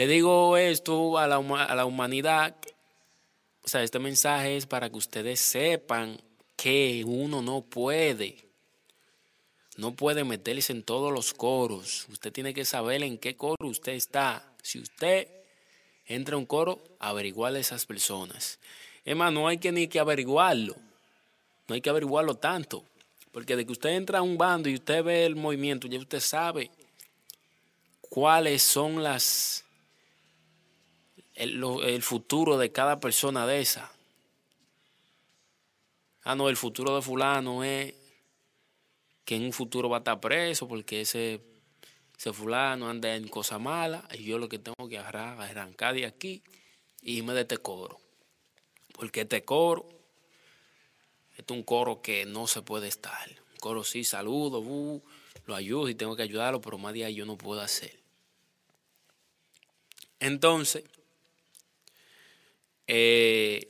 Le digo esto a la, a la humanidad, o sea, este mensaje es para que ustedes sepan que uno no puede, no puede meterse en todos los coros. Usted tiene que saber en qué coro usted está. Si usted entra a un coro, averiguar a esas personas. Es más, no hay que ni que averiguarlo. No hay que averiguarlo tanto. Porque de que usted entra a un bando y usted ve el movimiento, ya usted sabe cuáles son las el, el futuro de cada persona de esa. Ah, no, el futuro de fulano es que en un futuro va a estar preso porque ese, ese fulano anda en cosa mala y yo lo que tengo que agarrar, arrancar de aquí y irme de este coro. Porque este coro es un coro que no se puede estar. Un coro sí, saludo, uh, lo ayudo y tengo que ayudarlo, pero más de ahí yo no puedo hacer. Entonces, eh,